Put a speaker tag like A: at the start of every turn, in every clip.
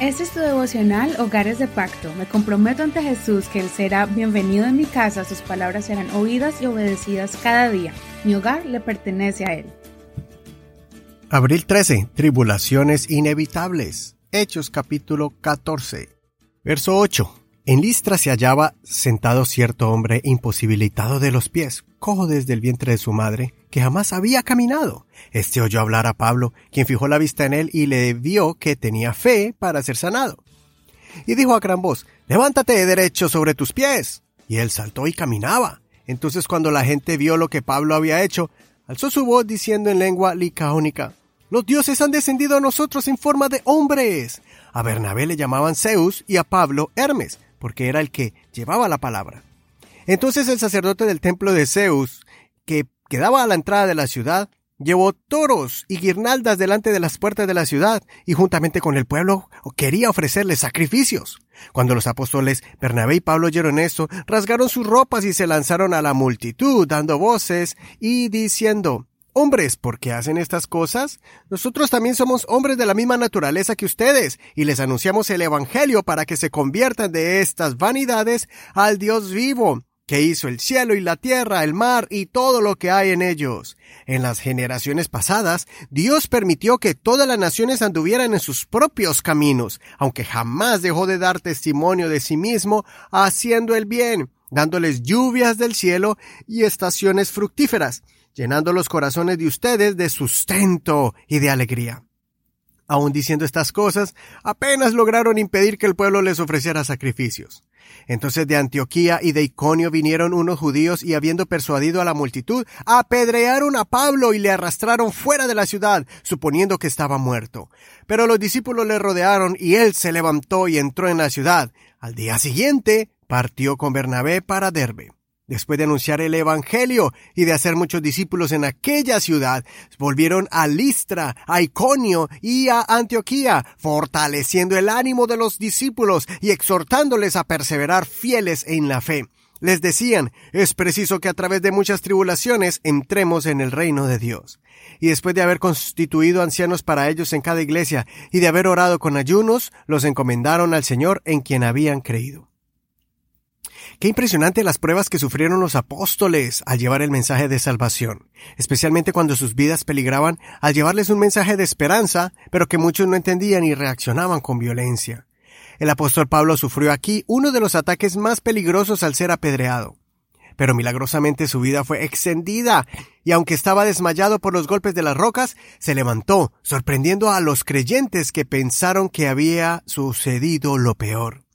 A: Este es tu devocional Hogares de Pacto. Me comprometo ante Jesús que Él será bienvenido en mi casa, sus palabras serán oídas y obedecidas cada día. Mi hogar le pertenece a Él.
B: Abril 13. Tribulaciones inevitables. Hechos capítulo 14. Verso 8. En Listra se hallaba sentado cierto hombre imposibilitado de los pies, cojo desde el vientre de su madre, que jamás había caminado. Este oyó hablar a Pablo, quien fijó la vista en él y le vio que tenía fe para ser sanado. Y dijo a gran voz, Levántate derecho sobre tus pies. Y él saltó y caminaba. Entonces cuando la gente vio lo que Pablo había hecho, alzó su voz diciendo en lengua licaónica, Los dioses han descendido a nosotros en forma de hombres. A Bernabé le llamaban Zeus y a Pablo Hermes, porque era el que llevaba la palabra. Entonces el sacerdote del templo de Zeus, que quedaba a la entrada de la ciudad, llevó toros y guirnaldas delante de las puertas de la ciudad y juntamente con el pueblo quería ofrecerles sacrificios. Cuando los apóstoles Bernabé y Pablo oyeron esto, rasgaron sus ropas y se lanzaron a la multitud, dando voces y diciendo, Hombres, ¿por qué hacen estas cosas? Nosotros también somos hombres de la misma naturaleza que ustedes, y les anunciamos el Evangelio para que se conviertan de estas vanidades al Dios vivo, que hizo el cielo y la tierra, el mar y todo lo que hay en ellos. En las generaciones pasadas, Dios permitió que todas las naciones anduvieran en sus propios caminos, aunque jamás dejó de dar testimonio de sí mismo haciendo el bien, dándoles lluvias del cielo y estaciones fructíferas llenando los corazones de ustedes de sustento y de alegría. Aún diciendo estas cosas, apenas lograron impedir que el pueblo les ofreciera sacrificios. Entonces de Antioquía y de Iconio vinieron unos judíos y habiendo persuadido a la multitud, apedrearon a Pablo y le arrastraron fuera de la ciudad, suponiendo que estaba muerto. Pero los discípulos le rodearon y él se levantó y entró en la ciudad. Al día siguiente partió con Bernabé para Derbe. Después de anunciar el Evangelio y de hacer muchos discípulos en aquella ciudad, volvieron a Listra, a Iconio y a Antioquía, fortaleciendo el ánimo de los discípulos y exhortándoles a perseverar fieles en la fe. Les decían, es preciso que a través de muchas tribulaciones entremos en el reino de Dios. Y después de haber constituido ancianos para ellos en cada iglesia y de haber orado con ayunos, los encomendaron al Señor en quien habían creído. Qué impresionante las pruebas que sufrieron los apóstoles al llevar el mensaje de salvación, especialmente cuando sus vidas peligraban al llevarles un mensaje de esperanza, pero que muchos no entendían y reaccionaban con violencia. El apóstol Pablo sufrió aquí uno de los ataques más peligrosos al ser apedreado. Pero milagrosamente su vida fue extendida, y aunque estaba desmayado por los golpes de las rocas, se levantó, sorprendiendo a los creyentes que pensaron que había sucedido lo peor.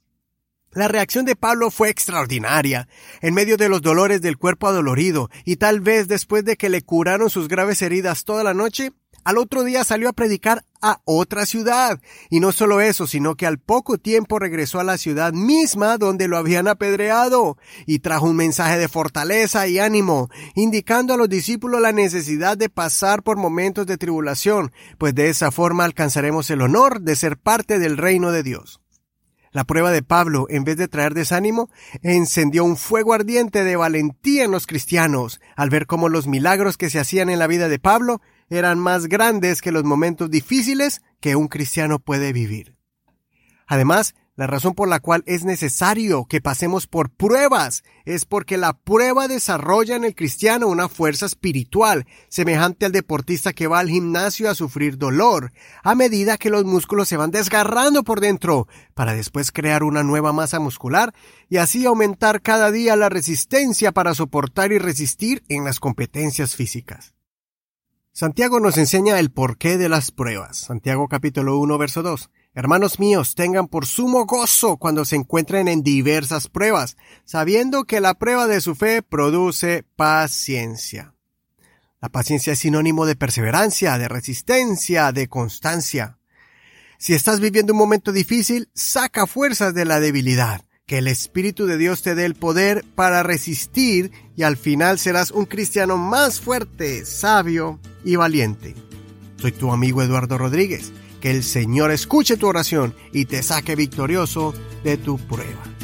B: La reacción de Pablo fue extraordinaria. En medio de los dolores del cuerpo adolorido, y tal vez después de que le curaron sus graves heridas toda la noche, al otro día salió a predicar a otra ciudad. Y no solo eso, sino que al poco tiempo regresó a la ciudad misma donde lo habían apedreado, y trajo un mensaje de fortaleza y ánimo, indicando a los discípulos la necesidad de pasar por momentos de tribulación, pues de esa forma alcanzaremos el honor de ser parte del reino de Dios. La prueba de Pablo, en vez de traer desánimo, encendió un fuego ardiente de valentía en los cristianos, al ver cómo los milagros que se hacían en la vida de Pablo eran más grandes que los momentos difíciles que un cristiano puede vivir. Además, la razón por la cual es necesario que pasemos por pruebas es porque la prueba desarrolla en el cristiano una fuerza espiritual, semejante al deportista que va al gimnasio a sufrir dolor, a medida que los músculos se van desgarrando por dentro, para después crear una nueva masa muscular y así aumentar cada día la resistencia para soportar y resistir en las competencias físicas. Santiago nos enseña el porqué de las pruebas. Santiago capítulo 1 verso 2. Hermanos míos, tengan por sumo gozo cuando se encuentren en diversas pruebas, sabiendo que la prueba de su fe produce paciencia. La paciencia es sinónimo de perseverancia, de resistencia, de constancia. Si estás viviendo un momento difícil, saca fuerzas de la debilidad. Que el Espíritu de Dios te dé el poder para resistir y al final serás un cristiano más fuerte, sabio y valiente. Soy tu amigo Eduardo Rodríguez que el Señor escuche tu oración y te saque victorioso de tu prueba.